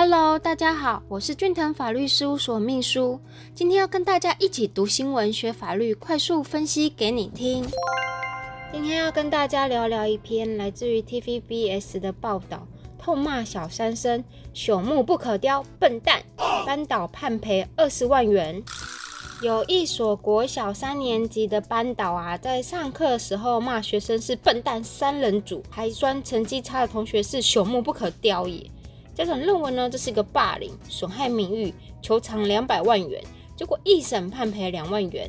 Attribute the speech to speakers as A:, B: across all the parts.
A: Hello，大家好，我是俊腾法律事务所秘书，今天要跟大家一起读新闻、学法律，快速分析给你听。今天要跟大家聊聊一篇来自于 TVBS 的报道，痛骂小三生朽木不可雕，笨蛋，班导判赔二十万元。有一所国小三年级的班导啊，在上课的时候骂学生是笨蛋三人组，还酸成绩差的同学是朽木不可雕也。家长认为呢，这是一个霸凌，损害名誉，求偿两百万元。结果一审判赔两万元，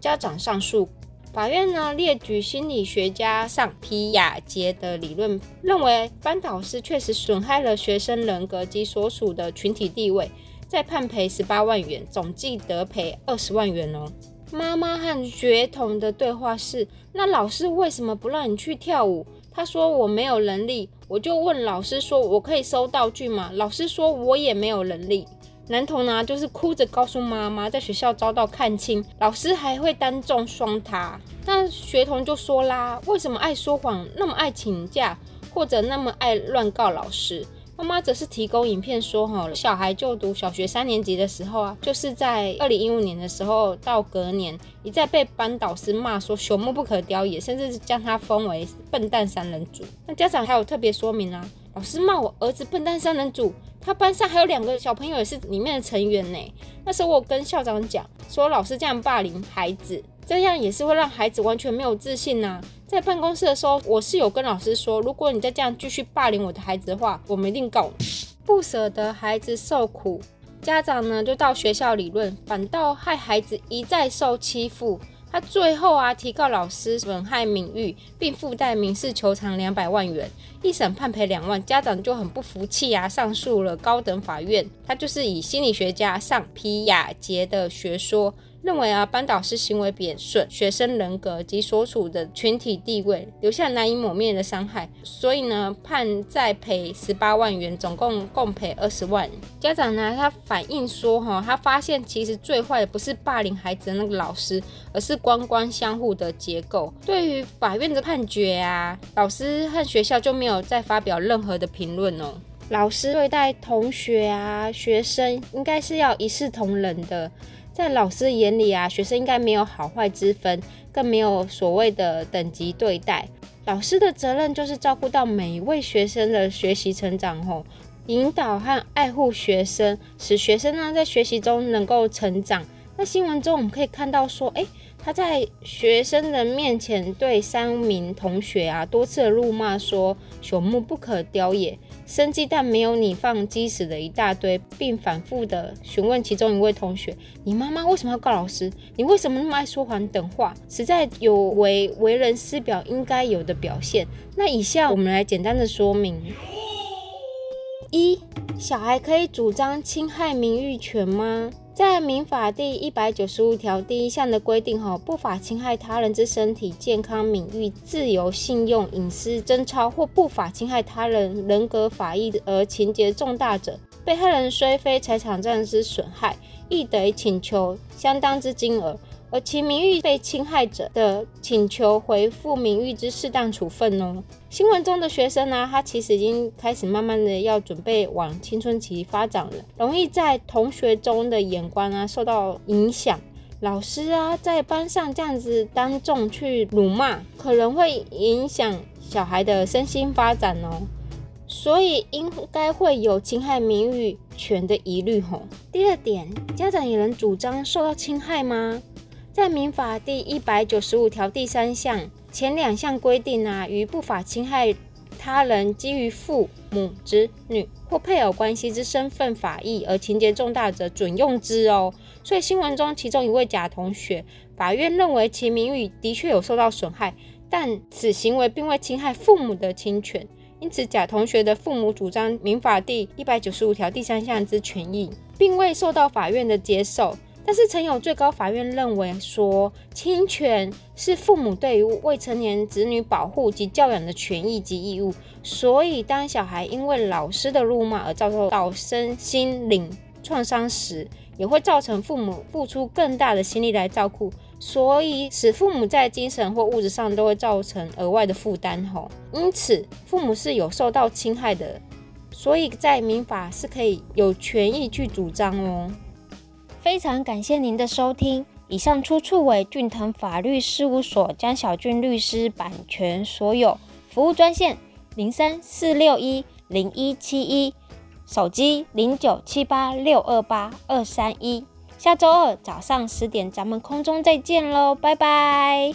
A: 家长上诉，法院呢列举心理学家上皮亚杰的理论，认为班导师确实损害了学生人格及所属的群体地位，再判赔十八万元，总计得赔二十万元哦。妈妈和学童的对话是：那老师为什么不让你去跳舞？他说我没有能力，我就问老师说，我可以收道具吗？老师说我也没有能力。男童呢，就是哭着告诉妈妈，在学校遭到看轻，老师还会当众双他。那学童就说啦，为什么爱说谎，那么爱请假，或者那么爱乱告老师？妈妈则是提供影片说，哈，小孩就读小学三年级的时候啊，就是在二零一五年的时候，到隔年一再被班导师骂说朽木不可雕也，甚至是将他封为笨蛋三人组。那家长还有特别说明啊，老师骂我儿子笨蛋三人组，他班上还有两个小朋友也是里面的成员呢。那时候我跟校长讲说，老师这样霸凌孩子，这样也是会让孩子完全没有自信呐。在办公室的时候，我是有跟老师说，如果你再这样继续霸凌我的孩子的话，我们一定告你。不舍得孩子受苦，家长呢就到学校理论，反倒害孩子一再受欺负。他最后啊提告老师损害名誉，并附带民事求偿两百万元，一审判赔两万。家长就很不服气啊，上诉了高等法院。他就是以心理学家尚皮亚杰的学说。认为啊，班导师行为贬损学生人格及所处的群体地位，留下难以抹灭的伤害，所以呢，判再赔十八万元，总共共赔二十万。家长呢，他反映说，哈，他发现其实最坏的不是霸凌孩子的那个老师，而是官官相护的结构。对于法院的判决啊，老师和学校就没有再发表任何的评论哦。老师对待同学啊、学生，应该是要一视同仁的。在老师眼里啊，学生应该没有好坏之分，更没有所谓的等级对待。老师的责任就是照顾到每一位学生的学习成长，吼，引导和爱护学生，使学生呢在学习中能够成长。那新闻中我们可以看到说，诶，他在学生的面前对三名同学啊多次的辱骂，说朽木不可雕也。生鸡蛋没有你放鸡屎的一大堆，并反复的询问其中一位同学：“你妈妈为什么要告老师？你为什么那么爱说谎等话？实在有违为人师表应该有的表现。”那以下我们来简单的说明：一、小孩可以主张侵害名誉权吗？在民法第一百九十五条第一项的规定，哈，不法侵害他人之身体健康、名誉、自由、信用、隐私、贞操，或不法侵害他人人格法益而情节重大者，被害人虽非财产上之损害，亦得请求相当之金额。而其名誉被侵害者的请求回复名誉之适当处分哦。新闻中的学生呢，他其实已经开始慢慢的要准备往青春期发展了，容易在同学中的眼光啊受到影响。老师啊在班上这样子当众去辱骂，可能会影响小孩的身心发展哦。所以应该会有侵害名誉权的疑虑吼。第二点，家长也能主张受到侵害吗？在民法第一百九十五条第三项前两项规定啊，于不法侵害他人基于父母、子女或配偶关系之身份法益而情节重大者，准用之哦。所以新闻中其中一位甲同学，法院认为其名誉的确有受到损害，但此行为并未侵害父母的侵权，因此甲同学的父母主张民法第一百九十五条第三项之权益，并未受到法院的接受。但是，曾有最高法院认为说，侵权是父母对于未成年子女保护及教养的权益及义务，所以当小孩因为老师的辱骂而遭受到身心灵创伤时，也会造成父母付出更大的心力来照顾，所以使父母在精神或物质上都会造成额外的负担吼。因此，父母是有受到侵害的。所以在民法是可以有权益去主张哦。非常感谢您的收听，以上出处为俊腾法律事务所江小俊律师版权所有，服务专线零三四六一零一七一，手机零九七八六二八二三一。下周二早上十点，咱们空中再见喽，拜拜。